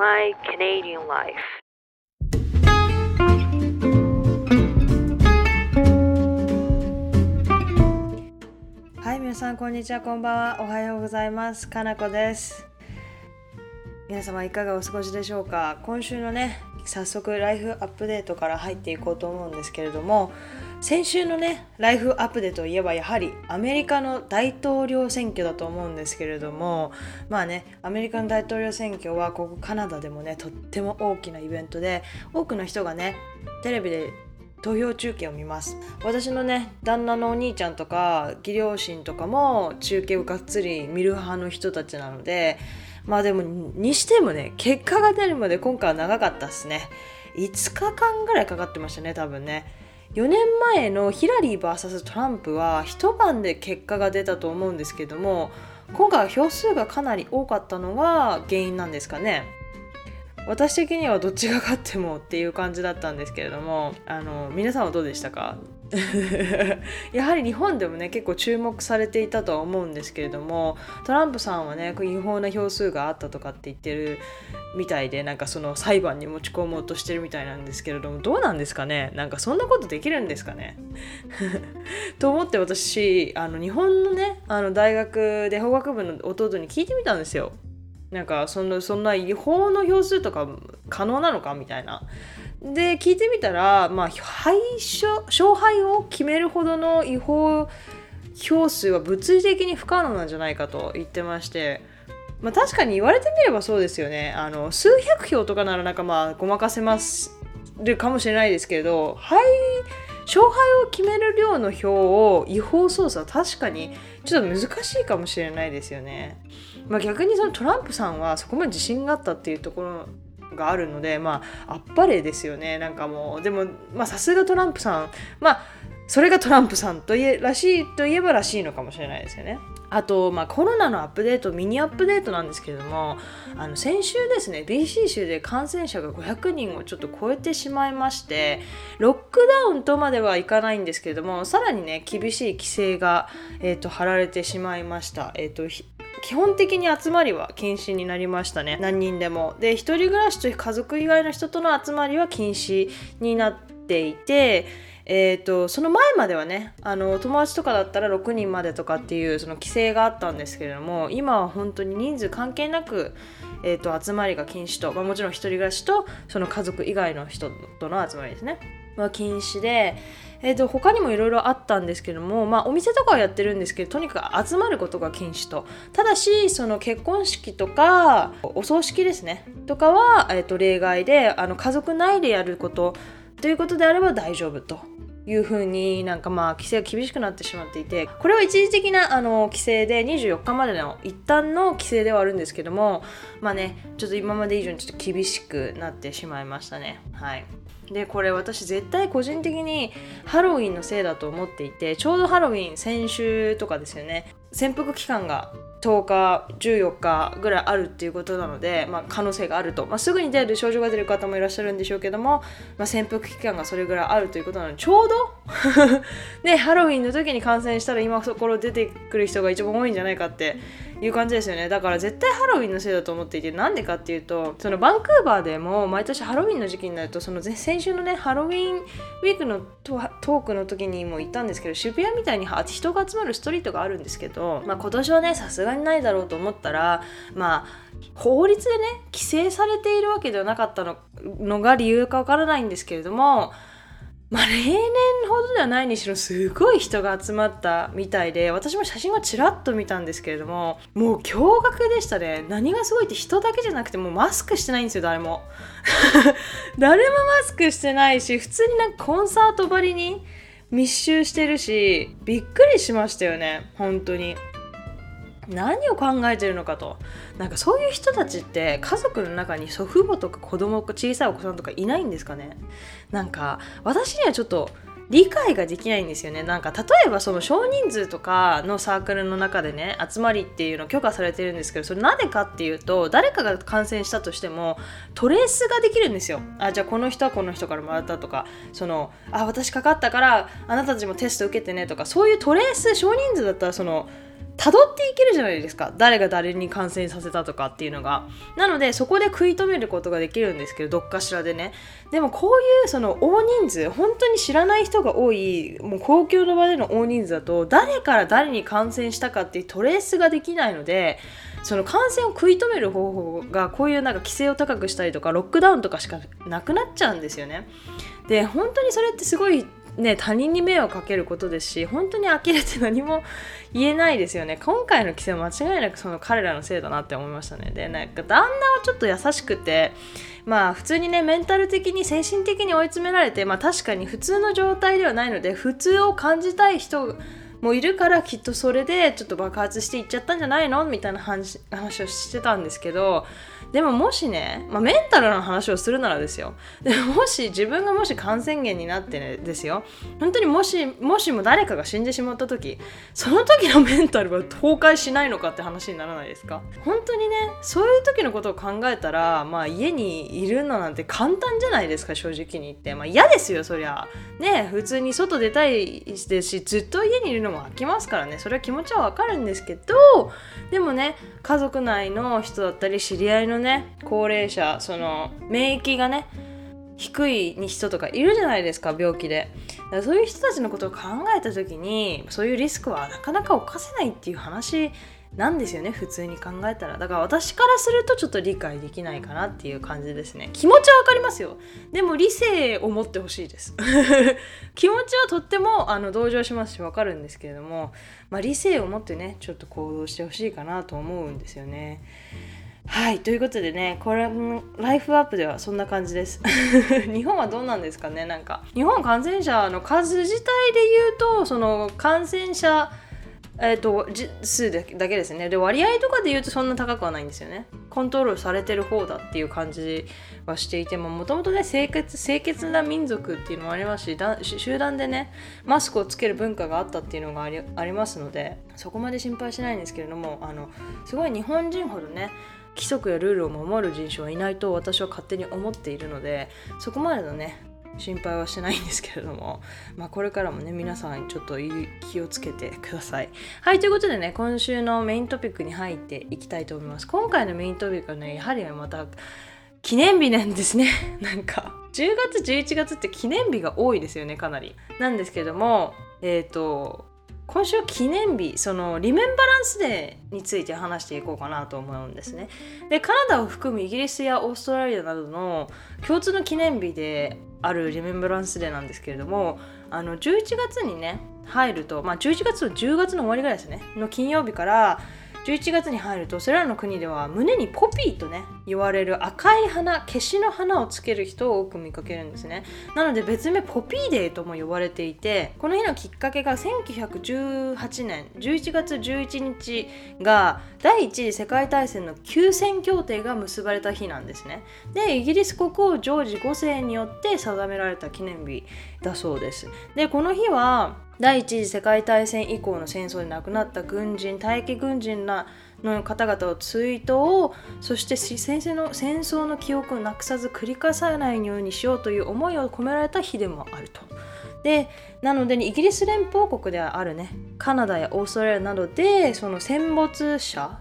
My Canadian Life. はい皆さんこんにちは。こんばんは。おはようございます。かなこです。皆様いかがお過ごしでしょうか？今週のね早速ライフアップデートから入っていこうと思うんですけれども先週のねライフアップデートといえばやはりアメリカの大統領選挙だと思うんですけれどもまあねアメリカの大統領選挙はここカナダでもねとっても大きなイベントで多くの人がねテレビで投票中継を見ます。私のね旦那のお兄ちゃんとか義両親とかも中継をがっつり見る派の人たちなのでまあでもにしてもね結果が出るまで今回は長かったっすね。5日間ぐらいかかってましたね多分ね。4年前のヒラリー VS トランプは一晩で結果が出たと思うんですけども今回は票数がかなり多かったのが原因なんですかね？私的にはどっちが勝ってもっていう感じだったんですけれどもあの皆さんはどうでしたか？やはり日本でもね結構注目されていたとは思うんですけれどもトランプさんはね違法な票数があったとかって言ってるみたいでなんかその裁判に持ち込もうとしてるみたいなんですけれどもどうなんですかね？なんかそんなことできるんですかね？と思って私あの日本のねあの大学で法学部の弟に聞いてみたんですよ。なんかそのそんな違法の票数とか可能なのか？みたいな。で聞いてみたら、まあ、敗勝敗を決めるほどの違法票数は物理的に不可能なんじゃないかと言ってまして、まあ、確かに言われてみればそうですよねあの数百票とかならなんかまあごまかせまするかもしれないですけれど敗勝敗を決める量の票を違法操作は確かにちょっと難しいかもしれないですよね。まあ、逆にそのトランプさんはそこまで自信があったっていうところがあるのでまああっぱれですよねなんかもうでもまあさすがトランプさんまあそれがトランプさんといえらしいといえばらしいのかもしれないですよね。あと、まあ、コロナのアップデートミニアップデートなんですけれどもあの先週ですね BC 州で感染者が500人をちょっと超えてしまいましてロックダウンとまではいかないんですけれどもさらにね厳しい規制が、えーと、張られてしまいました。えーと基本的に集まりは禁止になりましたね。何人でも。で一人暮らしと家族以外の人との集まりは禁止になっていてえーと、その前まではねあの友達とかだったら6人までとかっていうその規制があったんですけれども今は本当に人数関係なく、えーと、集まりが禁止と、まあ、もちろん一人暮らしとその家族以外の人との集まりですね、ま、禁止で、えーと、他にもいろいろあったんですけども、まあ、お店とかはやってるんですけどとにかく集まることが禁止と。ただしその結婚式とかお葬式ですね。とかは、えー、と例外であの家族内でやることということであれば大丈夫というふうになんかまあ規制が厳しくなってしまっていてこれは一時的なあの規制で24日までの一旦の規制ではあるんですけどもまあねちょっと今まで以上にちょっと厳しくなってしまいましたね。はい。でこれ私絶対個人的にハロウィンのせいだと思っていてちょうどハロウィン先週とかですよね。潜伏期間が10日14日ぐらいあるっていうことなので、まあ、可能性があると、まあ、すぐに出る症状が出る方もいらっしゃるんでしょうけども、まあ、潜伏期間がそれぐらいあるということなのでちょうど？ねハロウィンの時に感染したら今そころ出てくる人が一番多いんじゃないかっていう感じですよね。だから絶対ハロウィンのせいだと思っていてなんでかっていうとそのバンクーバーでも毎年ハロウィンの時期になるとその先週のねハロウィンウィークのトークの時にも言ったんですけど渋谷みたいに人が集まるストリートがあるんですけど、まあ、今年はねさすがにないだろうと思ったらまあ法律でね規制されているわけではなかったののが理由かわからないんですけれどもまあ、例年ほどではないにしろすごい人が集まったみたいで私も写真をちらっと見たんですけれどももう驚愕でしたね。何がすごいって人だけじゃなくてもうマスクしてないんですよ誰も。誰もマスクしてないし普通になんかコンサートばりに密集してるしびっくりしましたよね本当に。何を考えてるのかと。なんかそういう人たちって家族の中に祖父母とか子供小さいお子さんとかいないんですかね。なんか私にはちょっと理解ができないんですよね。なんか例えばその少人数とかのサークルの中でね集まりっていうの許可されてるんですけどそれなぜかっていうと誰かが感染したとしてもトレースができるんですよ。あじゃあこの人はこの人からもらったとか。そのあ私かかったからあなたたちもテスト受けてねとかそういうトレース少人数だったらその辿っていけるじゃないですか。誰が誰に感染させたとかっていうのが。なのでそこで食い止めることができるんですけどどっかしらでね。でもこういうその大人数本当に知らない人が多いもう公共の場での大人数だと誰から誰に感染したかっていうトレースができないのでその感染を食い止める方法がこういうなんか規制を高くしたりとかロックダウンとかしかなくなっちゃうんですよね。で本当にそれってすごいね、他人に迷惑かけることですし本当に呆れて何も言えないですよね。今回の規制は間違いなくその彼らのせいだなって思いましたね。でなんか旦那はちょっと優しくてまあ普通にねメンタル的に精神的に追い詰められてまあ確かに普通の状態ではないので普通を感じたい人もいるからきっとそれでちょっと爆発していっちゃったんじゃないの？みたいな話をしてたんですけどでももしね、まあ、メンタルの話をするならですよ。でもし自分がもし感染源になってねですよ。本当にもしもしも誰かが死んでしまった時その時のメンタルは崩壊しないのかって話にならないですか？本当にねそういう時のことを考えたらまあ家にいるのなんて簡単じゃないですか？正直に言って。まあ嫌ですよそりゃ。ね普通に外出たいですしずっと家にいるのも飽きますからね。それは気持ちはわかるんですけどでもね家族内の人だったり知り合いのね高齢者その免疫がね低い人とかいるじゃないですか病気で。そういう人たちのことを考えた時にそういうリスクはなかなか犯せないっていう話なんですよね普通に考えたら。だから私からするとちょっと理解できないかなっていう感じですね。気持ちはわかりますよ。でも理性を持ってほしいです。気持ちはとってもあの同情しますしわかるんですけれども、まあ、理性を持ってねちょっと行動してほしいかなと思うんですよね。はいということでねこれライフアップではそんな感じです。日本はどうなんですかねなんか。日本感染者の数自体で言うとその感染者えーと、数だけですね。で割合とかで言うとそんな高くはないんですよね。コントロールされてる方だっていう感じはしていてももともとね清潔清潔な民族っていうのもありますし集団でねマスクをつける文化があったっていうのがありありますのでそこまで心配しないんですけれどもあのすごい日本人ほどね規則やルールを守る人種はいないと私は勝手に思っているのでそこまでのね心配はしてないんですけれども、まあ、これからもね皆さんちょっと気をつけてください。はいということでね今週のメイントピックに入っていきたいと思います。今回のメイントピックはねやはりまた記念日なんですね なんか10月11月って記念日が多いですよねかなり。なんですけどもえっ、ー、と今週は記念日そのリメンバランスデーについて話していこうかなと思うんですね。でカナダを含むイギリスやオーストラリアなどの共通の記念日であるリメンバランスデーなんですけれどもあの11月にね入るとまあ11月と10月の終わりぐらいですねの金曜日から11月に入るとそれらの国では胸にポピーとね言われる赤い花消しの花をつける人を多く見かけるんですね。なので別名ポピーデーとも呼ばれていてこの日のきっかけが1918年11月11日が第一次世界大戦の休戦協定が結ばれた日なんですね。でイギリス国王ジョージ5世によって定められた記念日だそうです。でこの日は第一次世界大戦以降の戦争で亡くなった軍人退役軍人らの方々を追悼そして先生の戦争の記憶をなくさず繰り返さないようにしようという思いを込められた日でもあると。でなので、イギリス連邦国ではあるねカナダやオーストラリアなどでその戦没者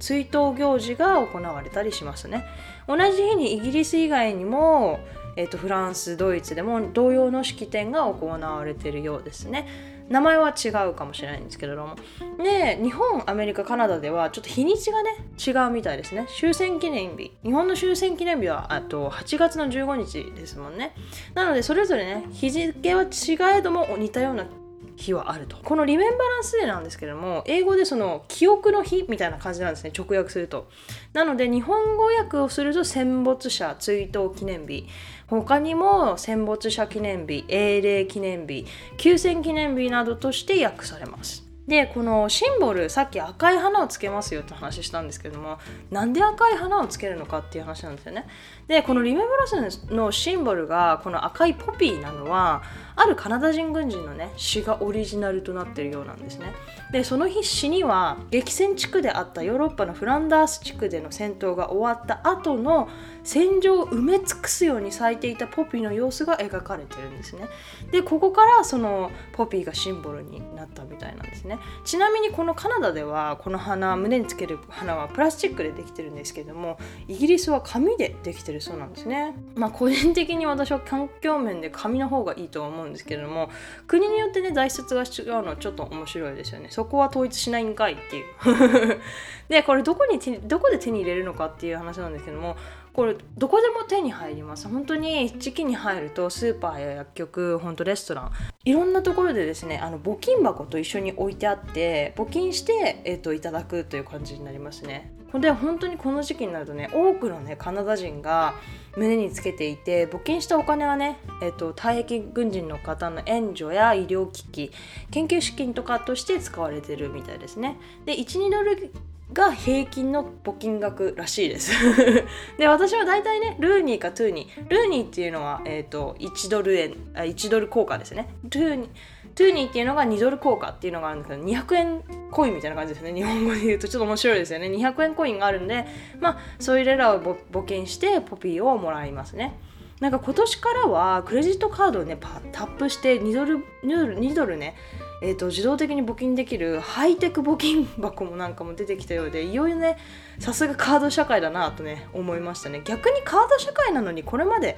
追悼行事が行われたりしますね。同じ日にイギリス以外にもえーと、フランスドイツでも同様の式典が行われているようですね名前は違うかもしれないんですけれども。で日本アメリカカナダではちょっと日にちがね違うみたいですね。終戦記念日。日本の終戦記念日はあと8月の15日ですもんね。なのでそれぞれね日付は違えども似たような日はあると。このリメンバランスデーなんですけども英語でその記憶の日みたいな感じなんですね直訳すると。なので日本語訳をすると戦没者追悼記念日。他にも戦没者記念日英霊記念日休戦記念日などとして訳されます。でこのシンボルさっき赤い花をつけますよって話したんですけどもなんで赤い花をつけるのかっていう話なんですよね。でこのリメンバラスのシンボルがこの赤いポピーなのはあるカナダ人軍人のね詩がオリジナルとなっているようなんですね。でその日詩には激戦地区であったヨーロッパのフランダース地区での戦闘が終わった後の戦場を埋め尽くすように咲いていたポピーの様子が描かれてるんですね。でここからそのポピーがシンボルになったみたいなんですね。ちなみにこのカナダではこの花胸につける花はプラスチックでできてるんですけどもイギリスは紙でできてるそうなんですね。まあ個人的に私は環境面で紙の方がいいとは思うんですけれども国によってね材質が違うのはちょっと面白いですよね。そこは統一しないんかいっていう。でこれどこにどこで手に入れるのかっていう話なんですけどもこれどこでも手に入ります。本当に時期に入るとスーパーや薬局本当レストランいろんなところでですねあの募金箱と一緒に置いてあって募金して、えーと、いただくという感じになりますね。で本当にこの時期になるとね多くのねカナダ人が胸につけていて募金したお金はね、えーと、退役軍人の方の援助や医療機器研究資金とかとして使われてるみたいですね。で12ドルが平均の募金額らしいです。で私は大体ね loonie か toonie。loonie っていうのは、えーと、1ドル円1ドル硬貨ですね。 toonie toonie っていうのが2ドル硬貨っていうのがあるんですけど200円コインみたいな感じですね。日本語で言うとちょっと面白いですよね。200円コインがあるんでまあそれらを募金してポピーをもらいますね。なんか今年からはクレジットカードをねタップして2ドル ,2 ドル ,2 ドルねえーと、自動的に募金できるハイテク募金箱もなんかも出てきたようでいよいよねさすがカード社会だなとね思いましたね。逆にカード社会なのにこれまで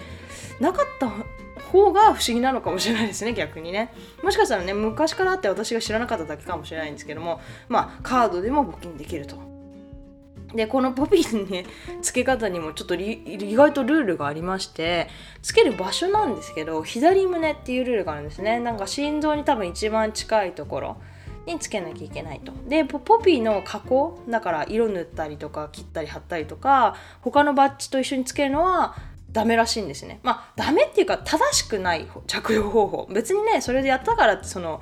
なかった方が不思議なのかもしれないですね 逆にね。もしかしたらね昔からあって私が知らなかっただけかもしれないんですけどもまあカードでも募金できると。でこのポピーのね付け方にもちょっと意外とルールがありましてつける場所なんですけど左胸っていうルールがあるんですね。なんか心臓に多分一番近いところにつけなきゃいけないと。でポピーの加工だから色塗ったりとか切ったり貼ったりとか他のバッジと一緒につけるのはダメらしいんですね。まあダメっていうか正しくない着用方法。別にねそれでやったからその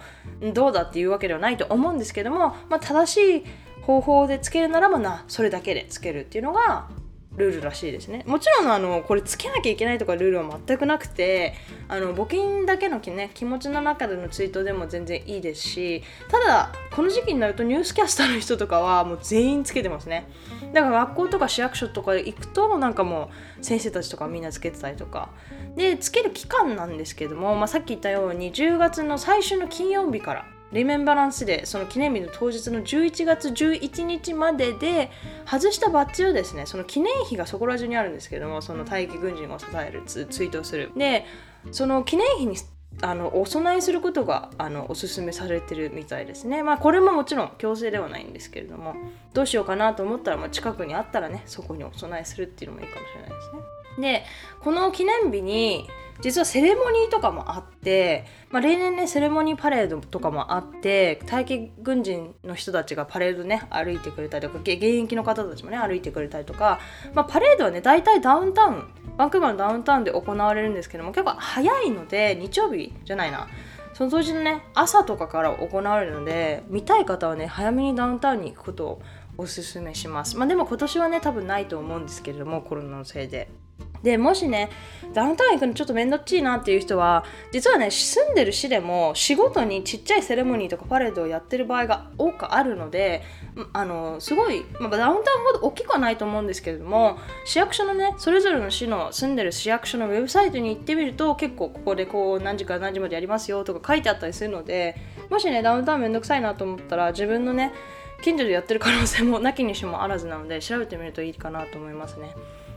どうだっていうわけではないと思うんですけども、まあ、正しい方法でつけるならばなそれだけでつけるっていうのがルールらしいですね。もちろんあのこれつけなきゃいけないとかルールは全くなくてあの募金だけの、ね、気持ちの中でのツイートでも全然いいですしただこの時期になるとニュースキャスターの人とかはもう全員つけてますね。だから学校とか市役所とか行くとなんかもう先生たちとかみんなつけてたりとか。でつける期間なんですけども、まあ、さっき言ったように10月の最初の金曜日からリメンバランスでその記念日の当日の11月11日までで外したバッジをですねその記念碑がそこら中にあるんですけどもその大義軍人を支えるツイートをする。でその記念碑にあのお供えすることがあのおすすめされてるみたいですね。まあこれももちろん強制ではないんですけれどもどうしようかなと思ったら、まあ、近くにあったらねそこにお供えするっていうのもいいかもしれないですね。でこの記念日に実はセレモニーとかもあって、まあ、例年ねセレモニーパレードとかもあって待機軍人の人たちがパレードね歩いてくれたりとか現役の方たちもね歩いてくれたりとか、まあ、パレードはね大体ダウンタウンバンクーバーのダウンタウンで行われるんですけども結構早いので日曜日じゃないな。その当時のね朝とかから行われるので見たい方はね早めにダウンタウンに行くことをおすすめします。まあでも今年はね多分ないと思うんですけれどもコロナのせいで。でもしねダウンタウン行くのちょっと面倒っちいなっていう人は実はね住んでる市でも仕事にちっちゃいセレモニーとかパレードをやってる場合が多くあるのであのすごい、まあ、ダウンタウンほど大きくはないと思うんですけれども市役所のねそれぞれの市の住んでる市役所のウェブサイトに行ってみると結構ここでこう何時から何時までやりますよとか書いてあったりするのでもしねダウンタウンめんどくさいなと思ったら自分のね近所でやってる可能性もなきにしもあらずなので調べてみるといいかなと思いますね。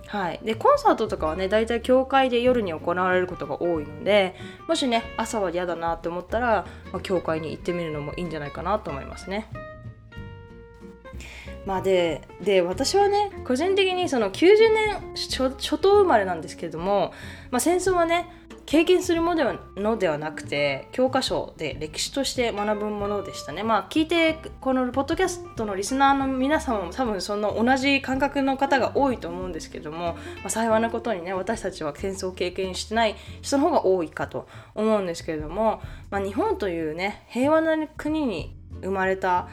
はい、でコンサートとかはね大体教会で夜に行われることが多いのでもしね朝は嫌だなって思ったら、まあ、教会に行ってみるのもいいんじゃないかなと思いますね。まあでで私はね個人的にその90年初頭生まれなんですけれども、まあ、戦争はね経験するものではなくて教科書で歴史として学ぶものでしたね。まあ聞いてこのポッドキャストのリスナーの皆様も多分その同じ感覚の方が多いと思うんですけども、まあ、幸いなことにね私たちは戦争を経験してない人の方が多いかと思うんですけれども、まあ、日本というね平和な国に生まれた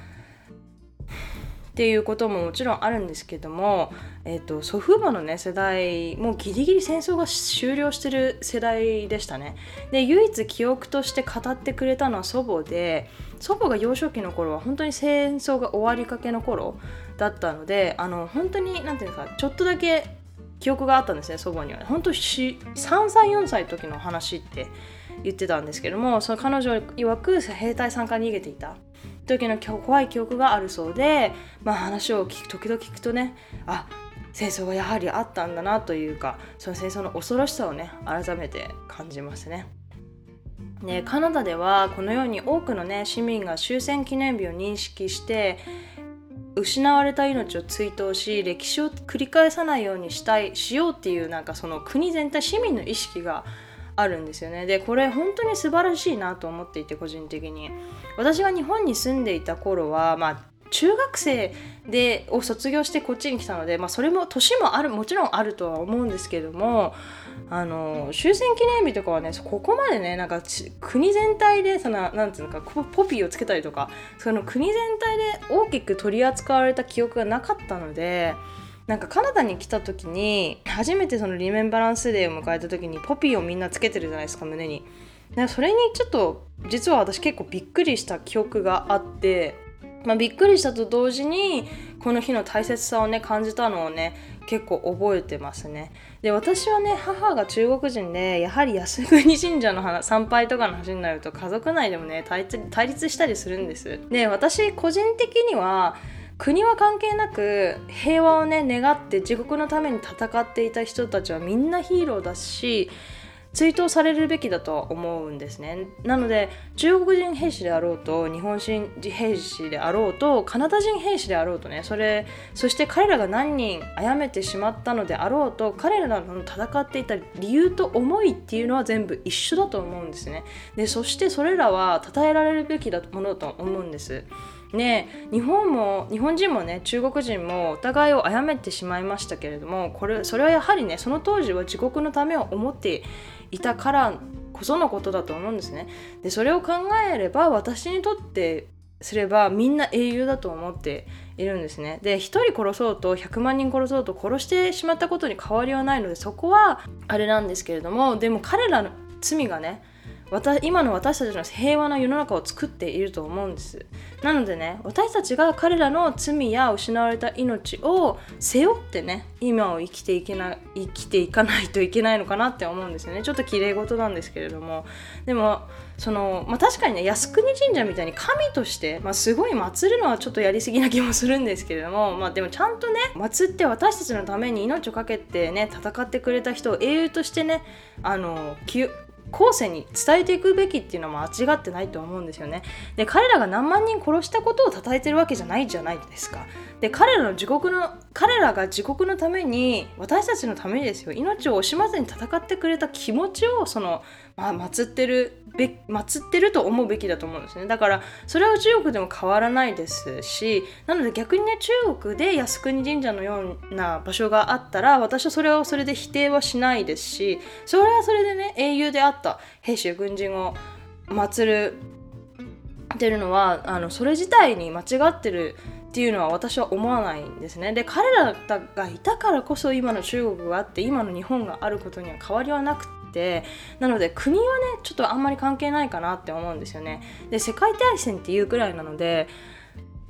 っていうことももちろんあるんですけども、えーと、祖父母のね世代もうギリギリ戦争が終了してる世代でしたね。で唯一記憶として語ってくれたのは祖母で祖母が幼少期の頃は本当に戦争が終わりかけの頃だったのであの本当に何て言うんですかちょっとだけ記憶があったんですね祖母には。本当3歳4歳の時の話って言ってたんですけどもその彼女曰く兵隊さんから逃げていた。時の怖い記憶があるそうで、まあ、話を聞く時々聞くとねあ戦争がやはりあったんだなというかその戦争の恐ろしさをね改めて感じますね。ねカナダではこのように多くのね市民が終戦記念日を認識して失われた命を追悼し歴史を繰り返さないようにしたいしようっていうなんかその国全体市民の意識があるんですよね。でこれ本当に素晴らしいなと思っていて個人的に。私が日本に住んでいた頃はまあ中学生でを卒業してこっちに来たので、まあ、それも年もあるもちろんあるとは思うんですけどもあの終戦記念日とかはねここまでねなんか国全体でそのなんていうのかポピーをつけたりとかその国全体で大きく取り扱われた記憶がなかったのでなんかカナダに来た時に初めてそのリメンバランスデーを迎えた時にポピーをみんなつけてるじゃないですか胸に。でそれにちょっと実は私結構びっくりした記憶があって、まあ、びっくりしたと同時にこの日の大切さをね感じたのをね結構覚えてますねで私はね母が中国人でやはり靖国神社の参拝とかの話になると家族内でもね対立したりするんですで私個人的には国は関係なく平和をね願って自国のために戦っていた人たちはみんなヒーローだし追悼されるべきだと思うんですね。なので中国人兵士であろうと日本人兵士であろうとカナダ人兵士であろうとねそれそして彼らが何人殺めてしまったのであろうと彼らの戦っていた理由と思いっていうのは全部一緒だと思うんですね。でそしてそれらは称えられるべきだものと思うんです。ね日本も日本人もね中国人もお互いを殺めてしまいましたけれどもこれそれはやはりねその当時は自国のためを思っていたからこそのことだと思うんですね。でそれを考えれば私にとってすればみんな英雄だと思っているんですね。で1人殺そうと100万人殺そうと殺してしまったことに変わりはないのでそこはあれなんですけれどもでも彼らの罪がね今の私たちの平和な世の中を作っていると思うんです。なのでね私たちが彼らの罪や失われた命を背負ってね今を生きていけな生きていかないといけないのかなって思うんですよね。ちょっと綺麗事なんですけれども。でもその、まあ、確かにね靖国神社みたいに神として、まあ、すごい祀るのはちょっとやりすぎな気もするんですけれども、まあ、でもちゃんとね祀って私たちのために命を懸けてね戦ってくれた人を英雄としてねあの後世に伝えていくべきっていうのは間違ってないと思うんですよね。で彼らが何万人殺したことを称えてるわけじゃないじゃないですか。で彼らの自国の彼らが自国のために私たちのためにですよ命を惜しまずに戦ってくれた気持ちをその、まあ、祀ってるべ祀ってると思うべきだと思うんですねだからそれは中国でも変わらないですしなので逆にね中国で靖国神社のような場所があったら私はそれをそれで否定はしないですしそれはそれでね英雄であった兵士や軍人を祀るってるのはあのそれ自体に間違ってるっていうのは私は思わないんですね。で彼らがいたからこそ今の中国があって今の日本があることには変わりはなくててなので国はねちょっとあんまり関係ないかなって思うんですよね。で世界大戦っていうくらいなので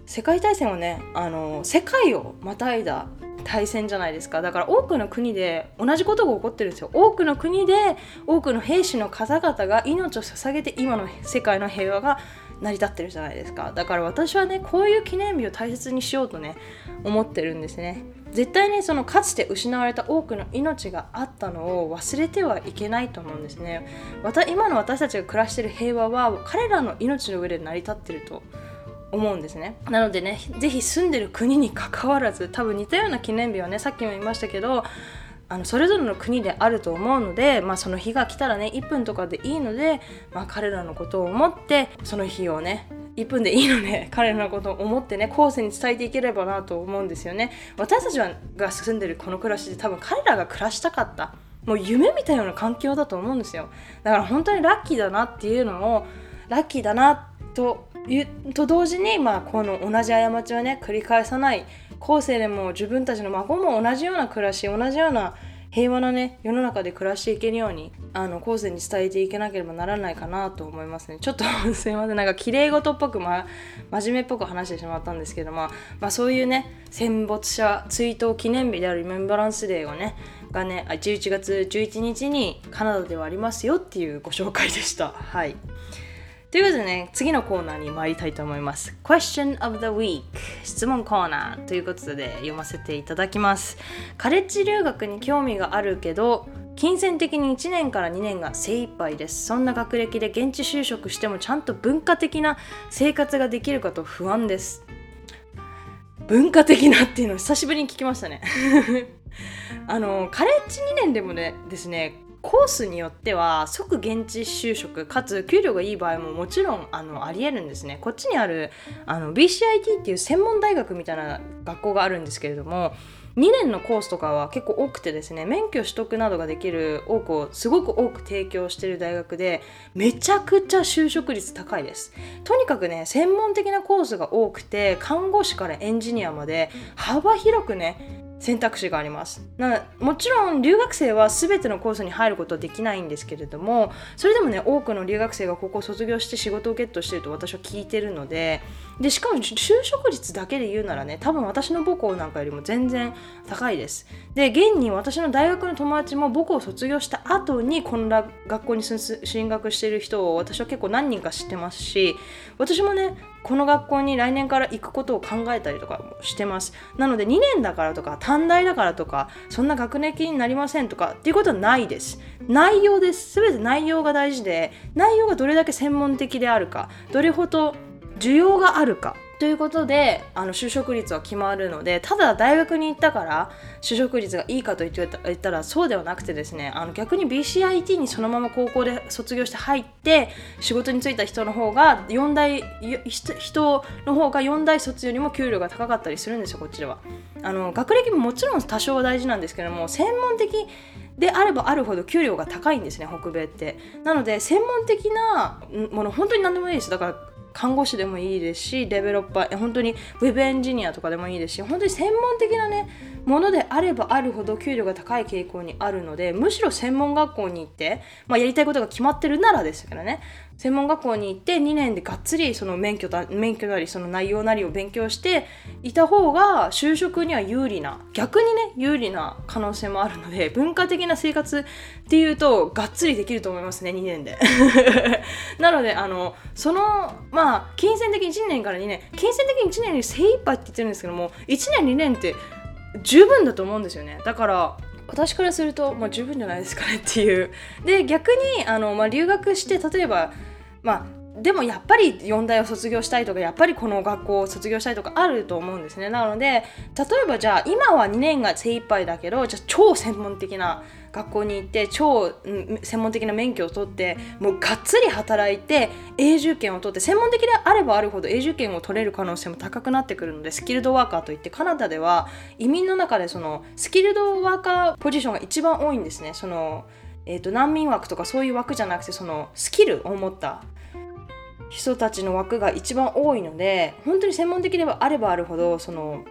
世界大戦はねあの世界をまたいだ大戦じゃないですか。だから多くの国で同じことが起こってるんですよ。多くの国で多くの兵士の方々が命を捧げて今の世界の平和が成り立ってるじゃないですか。だから私はねこういう記念日を大切にしようとね思ってるんですね。絶対にそのかつて失われた多くの命があったのを忘れてはいけないと思うんですね。今の私たちが暮らしてる平和は彼らの命の上で成り立ってると思うんですね。なのでね是非住んでる国にかかわらず多分似たような記念日はねさっきも言いましたけどあのそれぞれの国であると思うので、まあ、その日が来たらね1分とかでいいので、まあ、彼らのことを思ってその日をね1分でいいので 彼らのことを思ってね後世に伝えていければなと思うんですよね。私たちが住んでるこの暮らしで多分彼らが暮らしたかったもう夢みたいな環境だと思うんですよ。だから本当にラッキーだなっていうのをラッキーだなとと同時に、まあ、この同じ過ちをね繰り返さない。後世でも自分たちの孫も同じような暮らし同じような平和なね世の中で暮らしていけるようにあの後世に伝えていけなければならないかなと思いますね。ちょっと すいません。なんか綺麗事っぽく、ま、真面目っぽく話してしまったんですけど、まあ、まあそういうね戦没者追悼記念日であるリメンバランスデーをねがね11月11日にカナダではありますよっていうご紹介でした。はい。ということでね、次のコーナーに参りたいと思います。Question of the Week 質問コーナーということで読ませていただきます。カレッジ留学に興味があるけど、金銭的に1年から2年が精一杯です。そんな学歴で現地就職してもちゃんと文化的な生活ができるかと不安です。文化的なっていうのを久しぶりに聞きましたね あのカレッジ2年でもねですねコースによっては即現地就職かつ給料がいい場合ももちろんあのありえるんですね。こっちにある BCIT っていう専門大学みたいな学校があるんですけれども2年のコースとかは結構多くてですね免許取得などができる多くをすごく多く提供してる大学でめちゃくちゃ就職率高いです。とにかくね専門的なコースが多くて看護師からエンジニアまで幅広くね選択肢があります。なもちろん留学生は全てのコースに入ることはできないんですけれどもそれでもね多くの留学生が高校卒業して仕事をゲットしてると私は聞いてるのででしかも就職率だけで言うならね多分私の母校なんかよりも全然高いです。で現に私の大学の友達も母校を卒業した後にこの学校に進学してる人を私は結構何人か知ってますし私もねこの学校に来年から行くことを考えたりとかもしてます。なので2年だからとか短大だからとかそんな学歴になりませんとかっていうことはないです。内容です。全て内容が大事で内容がどれだけ専門的であるかどれほど需要があるかということであの就職率は決まるのでただ大学に行ったから就職率がいいかと言ったらそうではなくてですねあの逆に BCIT にそのまま高校で卒業して入って仕事に就いた人の方が4代人の方が4代卒よりも給料が高かったりするんですよこっちでは。あの学歴ももちろん多少は大事なんですけども専門的であればあるほど給料が高いんですね北米って。なので専門的なもの本当に何でもいいです。だから看護師でもいいですしデベロッパー本当にウェブエンジニアとかでもいいですし本当に専門的なねものであればあるほど給料が高い傾向にあるのでむしろ専門学校に行って、まあ、やりたいことが決まってるならですけどね。専門学校に行って2年でがっつりその免許だ免許なりその内容なりを勉強していた方が就職には有利な逆にね有利な可能性もあるので文化的な生活っていうとがっつりできると思いますね2年で。なのであのそのまあ金銭的に1年から2年金銭的に1年に精一杯って言ってるんですけども1年2年って十分だと思うんですよね。だから私からすると、まあ、十分じゃないですかねっていう。で逆にあの、まあ、留学して例えばまあでもやっぱり4大を卒業したいとかやっぱりこの学校を卒業したいとかあると思うんですね。なので例えばじゃあ今は2年が精一杯だけどじゃあ超専門的な学校に行って超専門的な免許を取ってもうがっつり働いて永住権を取って専門的であればあるほど永住権を取れる可能性も高くなってくるのでスキルドワーカーといってカナダでは移民の中でそのスキルドワーカーポジションが一番多いんですね。その、えーと、難民枠とかそういう枠じゃなくてそのスキルを持った人たちの枠が一番多いので本当に専門的ではあればあるほどその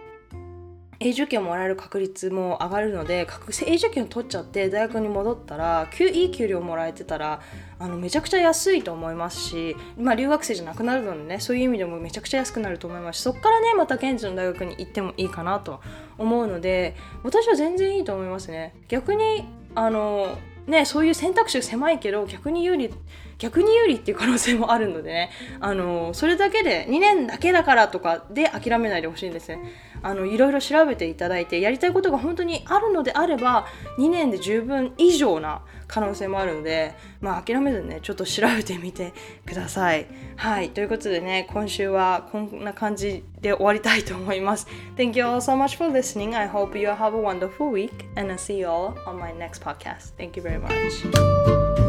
永住権をもらえる確率も上がるので永住権を取っちゃって大学に戻ったらいい給料もらえてたらあのめちゃくちゃ安いと思いますし、まあ、留学生じゃなくなるのでねそういう意味でもめちゃくちゃ安くなると思いますしそこからねまた現地の大学に行ってもいいかなと思うので私は全然いいと思いますね。逆にあのねそういう選択肢が狭いけど逆に有利逆に有利っていう可能性もあるのでね。あのそれだけで2年だけだからとかで諦めないでほしいんですね。あのいろいろ調べていただいてやりたいことが本当にあるのであれば2年で十分以上な可能性もあるので、まあ、諦めずねちょっと調べてみてください。はいということでね今週はこんな感じで終わりたいと思います。Thank you all so much for listening. I hope you have a wonderful week and I'll see you all on my next podcast. Thank you very much.